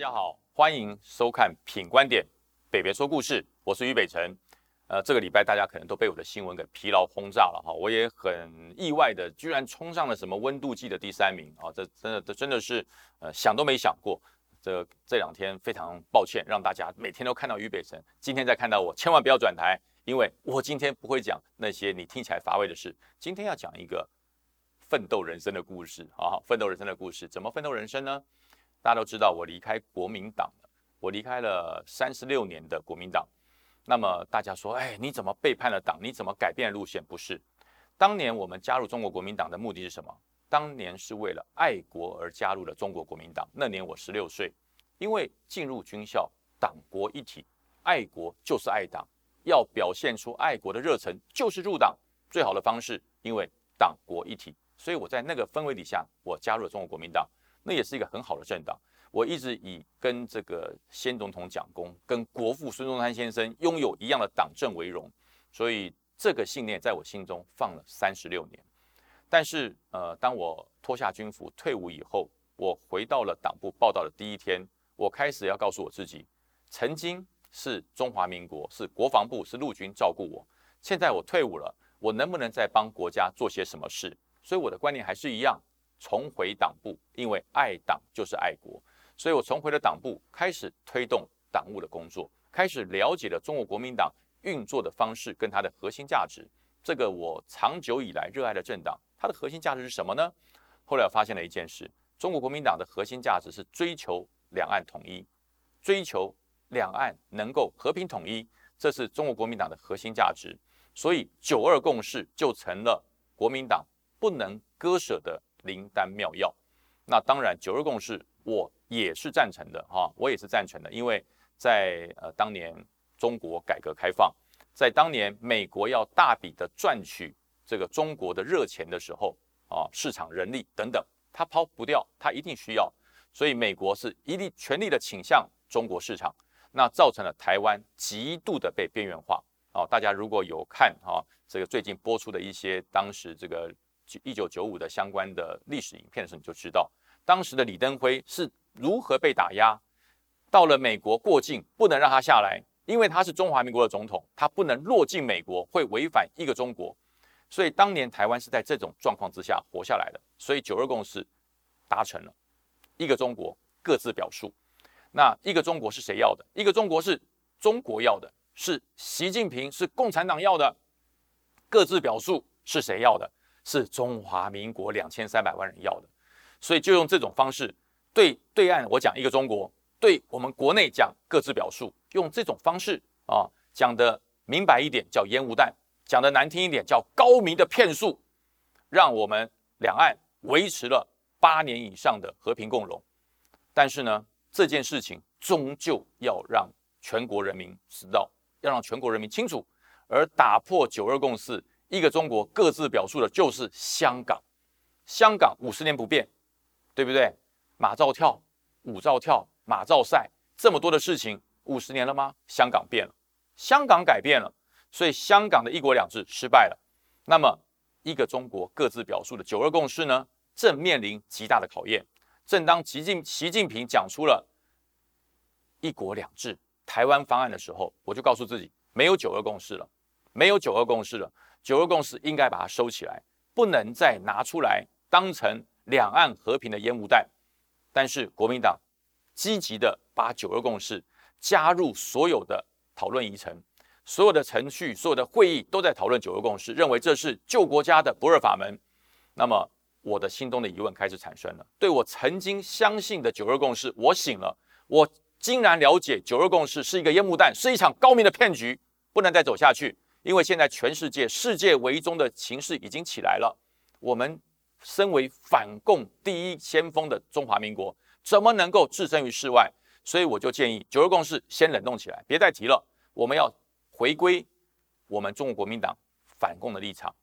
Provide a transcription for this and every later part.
大家好，欢迎收看《品观点》，北北说故事，我是于北辰。呃，这个礼拜大家可能都被我的新闻给疲劳轰炸了哈，我也很意外的，居然冲上了什么温度计的第三名啊！这真的，这真的是呃想都没想过。这这两天非常抱歉，让大家每天都看到于北辰，今天再看到我，千万不要转台，因为我今天不会讲那些你听起来乏味的事，今天要讲一个奋斗人生的故事啊！奋斗人生的故事，怎么奋斗人生呢？大家都知道，我离开国民党了，我离开了三十六年的国民党。那么大家说，哎，你怎么背叛了党？你怎么改变路线？不是，当年我们加入中国国民党的目的是什么？当年是为了爱国而加入了中国国民党。那年我十六岁，因为进入军校，党国一体，爱国就是爱党，要表现出爱国的热忱，就是入党最好的方式。因为党国一体，所以我在那个氛围底下，我加入了中国国民党。那也是一个很好的政党。我一直以跟这个先总统蒋公、跟国父孙中山先生拥有一样的党政为荣，所以这个信念在我心中放了三十六年。但是，呃，当我脱下军服退伍以后，我回到了党部报道的第一天，我开始要告诉我自己：曾经是中华民国，是国防部，是陆军照顾我。现在我退伍了，我能不能再帮国家做些什么事？所以我的观念还是一样。重回党部，因为爱党就是爱国，所以我重回了党部，开始推动党务的工作，开始了解了中国国民党运作的方式跟它的核心价值。这个我长久以来热爱的政党，它的核心价值是什么呢？后来我发现了一件事：中国国民党的核心价值是追求两岸统一，追求两岸能够和平统一，这是中国国民党的核心价值。所以九二共识就成了国民党不能割舍的。灵丹妙药，那当然九二共识我也是赞成的哈，我也是赞成的，因为在呃当年中国改革开放，在当年美国要大笔的赚取这个中国的热钱的时候啊，市场人力等等，他抛不掉，他一定需要，所以美国是一力全力的倾向中国市场，那造成了台湾极度的被边缘化啊。大家如果有看啊，这个最近播出的一些当时这个。一九九五的相关的历史影片的时候，你就知道当时的李登辉是如何被打压。到了美国过境，不能让他下来，因为他是中华民国的总统，他不能落境美国，会违反一个中国。所以当年台湾是在这种状况之下活下来的。所以九二共识达成了，一个中国各自表述。那一个中国是谁要的？一个中国是中国要的，是习近平是共产党要的。各自表述是谁要的？是中华民国两千三百万人要的，所以就用这种方式对对岸我讲一个中国，对我们国内讲各自表述，用这种方式啊讲的明白一点叫烟雾弹，讲的难听一点叫高明的骗术，让我们两岸维持了八年以上的和平共荣。但是呢，这件事情终究要让全国人民知道，要让全国人民清楚，而打破九二共识。一个中国各自表述的就是香港，香港五十年不变，对不对？马照跳，舞照跳，马照赛，这么多的事情，五十年了吗？香港变了，香港改变了，所以香港的一国两制失败了。那么，一个中国各自表述的九二共识呢，正面临极大的考验。正当习近习近平讲出了一国两制台湾方案的时候，我就告诉自己，没有九二共识了，没有九二共识了。九二共识应该把它收起来，不能再拿出来当成两岸和平的烟雾弹。但是国民党积极的把九二共识加入所有的讨论议程，所有的程序、所有的会议都在讨论九二共识，认为这是救国家的不二法门。那么我的心中的疑问开始产生了：对我曾经相信的九二共识，我醒了，我竟然了解九二共识是一个烟雾弹，是一场高明的骗局，不能再走下去。因为现在全世界世界为中的情势已经起来了，我们身为反共第一先锋的中华民国，怎么能够置身于世外？所以我就建议九二共识先冷冻起来，别再提了。我们要回归我们中国国民党反共的立场，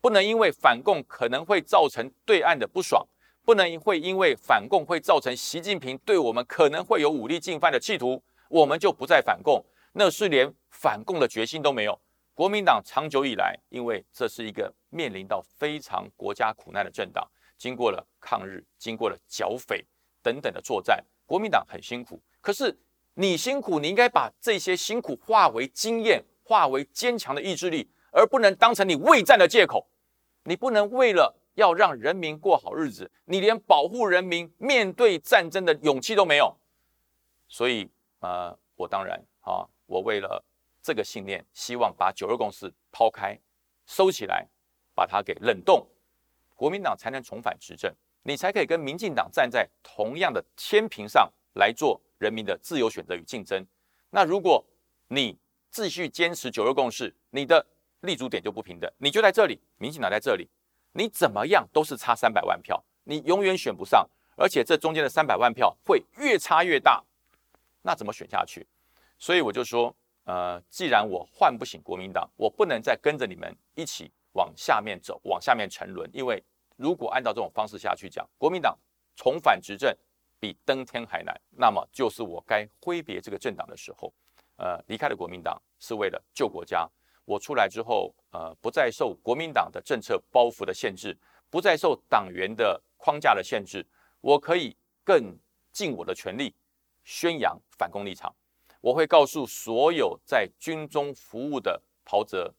不能因为反共可能会造成对岸的不爽，不能会因为反共会造成习近平对我们可能会有武力进犯的企图，我们就不再反共，那是连反共的决心都没有。国民党长久以来，因为这是一个面临到非常国家苦难的政党，经过了抗日，经过了剿匪等等的作战，国民党很辛苦，可是你辛苦，你应该把这些辛苦化为经验，化为坚强的意志力，而不能当成你畏战的借口。你不能为了要让人民过好日子，你连保护人民面对战争的勇气都没有。所以，呃，我当然啊，我为了这个信念，希望把九二共识抛开、收起来，把它给冷冻，国民党才能重返执政，你才可以跟民进党站在同样的天平上来做人民的自由选择与竞争。那如果你继续坚持九二共识，你的立足点就不平等，你就在这里，民进党在这里，你怎么样都是差三百万票，你永远选不上，而且这中间的三百万票会越差越大。那怎么选下去？所以我就说，呃，既然我唤不醒国民党，我不能再跟着你们一起往下面走，往下面沉沦。因为如果按照这种方式下去讲，国民党重返执政比登天还难，那么就是我该挥别这个政党的时候。呃，离开了国民党是为了救国家。我出来之后，呃，不再受国民党的政策包袱的限制，不再受党员的框架的限制，我可以更尽我的全力。宣扬反攻立场，我会告诉所有在军中服务的袍泽，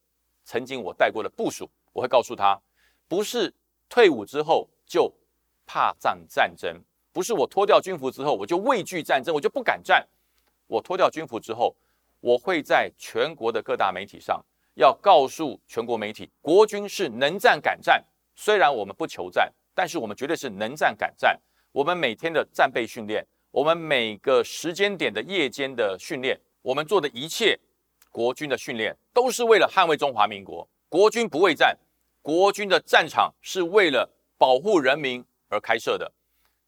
曾经我带过的部署，我会告诉他，不是退伍之后就怕战战争，不是我脱掉军服之后我就畏惧战争，我就不敢战。我脱掉军服之后，我会在全国的各大媒体上要告诉全国媒体，国军是能战敢战。虽然我们不求战，但是我们绝对是能战敢战。我们每天的战备训练。我们每个时间点的夜间的训练，我们做的一切国军的训练，都是为了捍卫中华民国。国军不畏战，国军的战场是为了保护人民而开设的，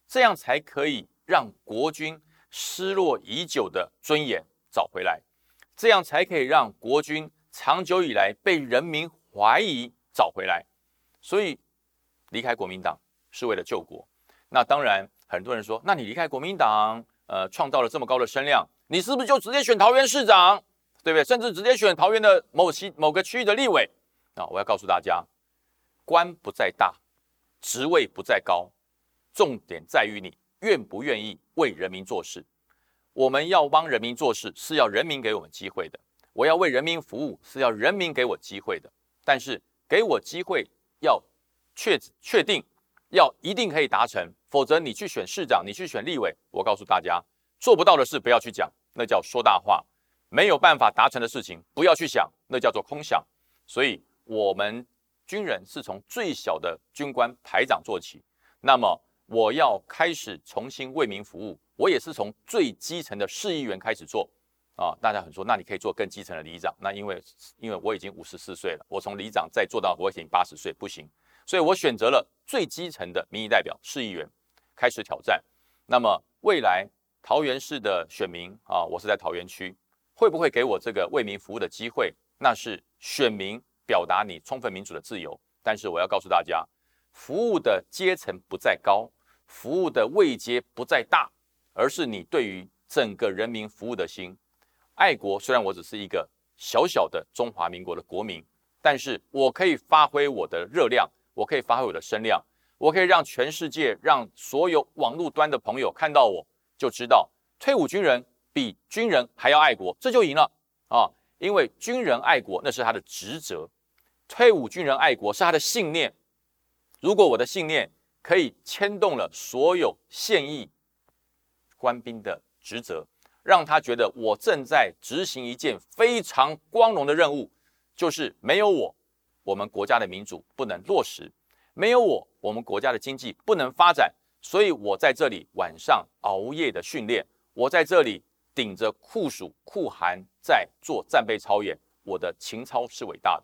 这样才可以让国军失落已久的尊严找回来，这样才可以让国军长久以来被人民怀疑找回来。所以离开国民党是为了救国。那当然。很多人说，那你离开国民党，呃，创造了这么高的声量，你是不是就直接选桃园市长，对不对？甚至直接选桃园的某区某个区域的立委？啊，我要告诉大家，官不在大，职位不在高，重点在于你愿不愿意为人民做事。我们要帮人民做事，是要人民给我们机会的。我要为人民服务，是要人民给我机会的。但是给我机会要确确定。要一定可以达成，否则你去选市长，你去选立委，我告诉大家，做不到的事不要去讲，那叫说大话；没有办法达成的事情，不要去想，那叫做空想。所以，我们军人是从最小的军官排长做起。那么，我要开始重新为民服务，我也是从最基层的市议员开始做。啊，大家很说，那你可以做更基层的里长。那因为，因为我已经五十四岁了，我从里长再做到我已经八十岁，不行。所以我选择了最基层的民意代表市议员开始挑战。那么未来桃园市的选民啊，我是在桃园区，会不会给我这个为民服务的机会？那是选民表达你充分民主的自由。但是我要告诉大家，服务的阶层不在高，服务的位阶不在大，而是你对于整个人民服务的心。爱国虽然我只是一个小小的中华民国的国民，但是我可以发挥我的热量。我可以发挥我的声量，我可以让全世界、让所有网络端的朋友看到我，就知道退伍军人比军人还要爱国，这就赢了啊！因为军人爱国那是他的职责，退伍军人爱国是他的信念。如果我的信念可以牵动了所有现役官兵的职责，让他觉得我正在执行一件非常光荣的任务，就是没有我。我们国家的民主不能落实，没有我，我们国家的经济不能发展。所以我在这里晚上熬夜的训练，我在这里顶着酷暑酷寒在做战备操演，我的情操是伟大的。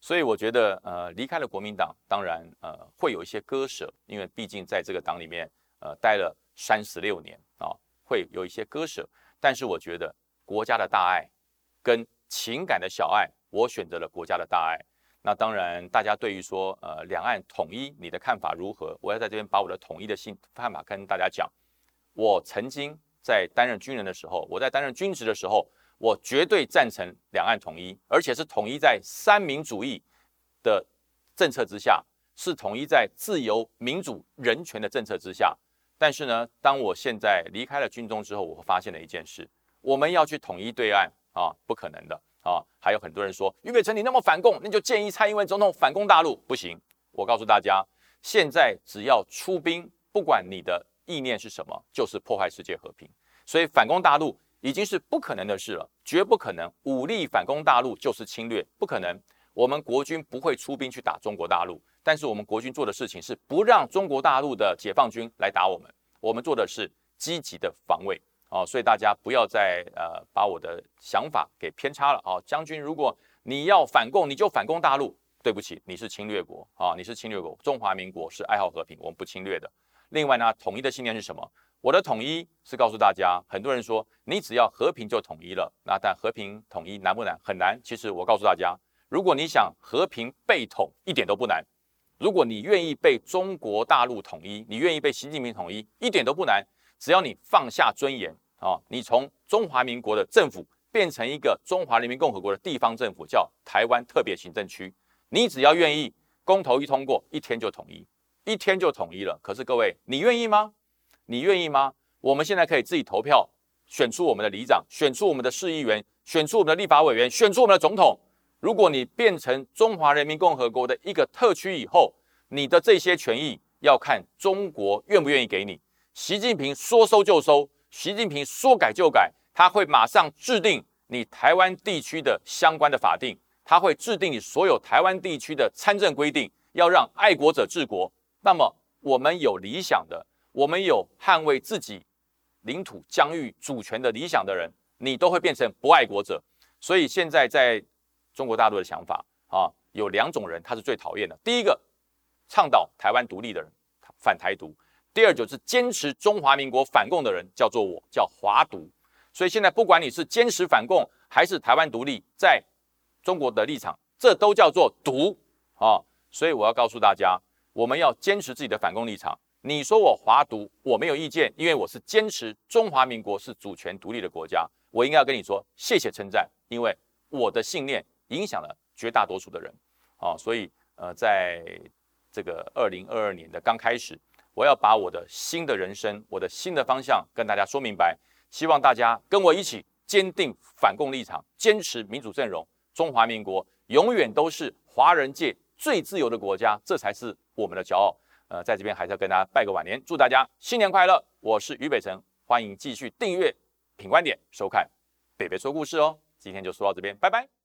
所以我觉得，呃，离开了国民党，当然，呃，会有一些割舍，因为毕竟在这个党里面，呃，待了三十六年啊，会有一些割舍。但是我觉得国家的大爱跟情感的小爱，我选择了国家的大爱。那当然，大家对于说，呃，两岸统一，你的看法如何？我要在这边把我的统一的信看法跟大家讲。我曾经在担任军人的时候，我在担任军职的时候，我绝对赞成两岸统一，而且是统一在三民主义的政策之下，是统一在自由、民主、人权的政策之下。但是呢，当我现在离开了军中之后，我发现了一件事：我们要去统一对岸啊，不可能的啊！还有很多人说，俞北辰你那么反共，那就建议蔡英文总统反攻大陆，不行。我告诉大家，现在只要出兵，不管你的意念是什么，就是破坏世界和平。所以反攻大陆已经是不可能的事了，绝不可能武力反攻大陆就是侵略，不可能。我们国军不会出兵去打中国大陆。但是我们国军做的事情是不让中国大陆的解放军来打我们，我们做的是积极的防卫哦，所以大家不要再呃把我的想法给偏差了啊！将军，如果你要反共，你就反攻大陆，对不起，你是侵略国啊，你是侵略国，中华民国是爱好和平，我们不侵略的。另外呢，统一的信念是什么？我的统一是告诉大家，很多人说你只要和平就统一了，那但和平统一难不难？很难。其实我告诉大家，如果你想和平被统，一点都不难。如果你愿意被中国大陆统一，你愿意被习近平统一，一点都不难。只要你放下尊严啊，你从中华民国的政府变成一个中华人民共和国的地方政府，叫台湾特别行政区。你只要愿意，公投一通过，一天就统一，一天就统一了。可是各位，你愿意吗？你愿意吗？我们现在可以自己投票，选出我们的里长，选出我们的市议员，选出我们的立法委员，选出我们的总统。如果你变成中华人民共和国的一个特区以后，你的这些权益要看中国愿不愿意给你。习近平说收就收，习近平说改就改，他会马上制定你台湾地区的相关的法定，他会制定你所有台湾地区的参政规定，要让爱国者治国。那么我们有理想的，我们有捍卫自己领土疆域主权的理想的人，你都会变成不爱国者。所以现在在。中国大陆的想法啊，有两种人，他是最讨厌的。第一个，倡导台湾独立的人，反台独；第二就是坚持中华民国反共的人，叫做我，叫华独。所以现在不管你是坚持反共还是台湾独立，在中国的立场，这都叫做独啊。所以我要告诉大家，我们要坚持自己的反共立场。你说我华独，我没有意见，因为我是坚持中华民国是主权独立的国家。我应该要跟你说谢谢称赞，因为我的信念。影响了绝大多数的人，啊，所以呃，在这个二零二二年的刚开始，我要把我的新的人生、我的新的方向跟大家说明白，希望大家跟我一起坚定反共立场，坚持民主阵容，中华民国永远都是华人界最自由的国家，这才是我们的骄傲。呃，在这边还是要跟大家拜个晚年，祝大家新年快乐！我是于北辰，欢迎继续订阅品观点，收看北北说故事哦。今天就说到这边，拜拜。